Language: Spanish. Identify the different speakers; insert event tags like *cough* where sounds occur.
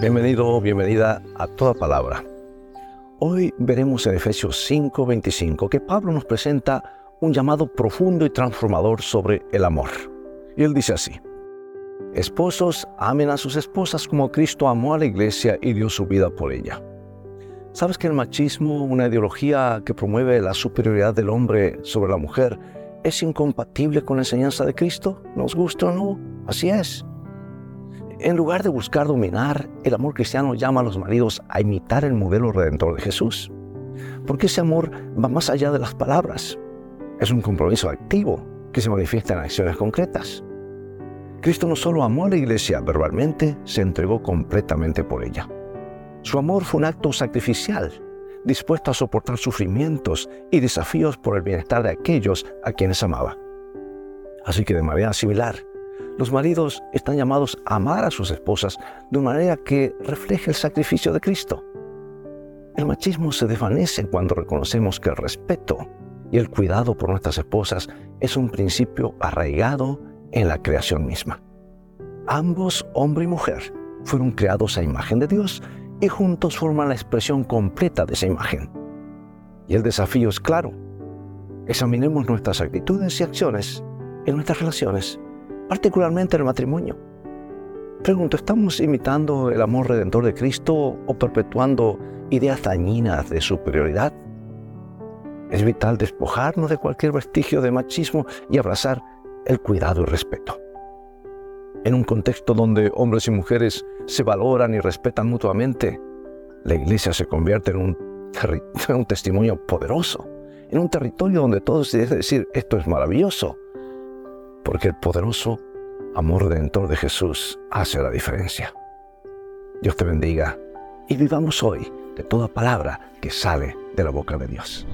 Speaker 1: Bienvenido, bienvenida a toda palabra. Hoy veremos en Efesios 5:25 que Pablo nos presenta un llamado profundo y transformador sobre el amor. Y él dice así, Esposos, amen a sus esposas como Cristo amó a la iglesia y dio su vida por ella. ¿Sabes que el machismo, una ideología que promueve la superioridad del hombre sobre la mujer, es incompatible con la enseñanza de Cristo? ¿Nos gusta o no? Así es. En lugar de buscar dominar, el amor cristiano llama a los maridos a imitar el modelo redentor de Jesús. Porque ese amor va más allá de las palabras. Es un compromiso activo que se manifiesta en acciones concretas. Cristo no solo amó a la iglesia verbalmente, se entregó completamente por ella. Su amor fue un acto sacrificial, dispuesto a soportar sufrimientos y desafíos por el bienestar de aquellos a quienes amaba. Así que de manera similar, los maridos están llamados a amar a sus esposas de una manera que refleje el sacrificio de Cristo. El machismo se desvanece cuando reconocemos que el respeto y el cuidado por nuestras esposas es un principio arraigado en la creación misma. Ambos, hombre y mujer, fueron creados a imagen de Dios y juntos forman la expresión completa de esa imagen. Y el desafío es claro. Examinemos nuestras actitudes y acciones en nuestras relaciones particularmente el matrimonio. Pregunto, ¿estamos imitando el amor redentor de Cristo o perpetuando ideas dañinas de superioridad? Es vital despojarnos de cualquier vestigio de machismo y abrazar el cuidado y respeto. En un contexto donde hombres y mujeres se valoran y respetan mutuamente, la iglesia se convierte en un, *laughs* un testimonio poderoso, en un territorio donde todos se debe decir, esto es maravilloso, porque el poderoso amor redentor de Jesús hace la diferencia. Dios te bendiga y vivamos hoy de toda palabra que sale de la boca de Dios.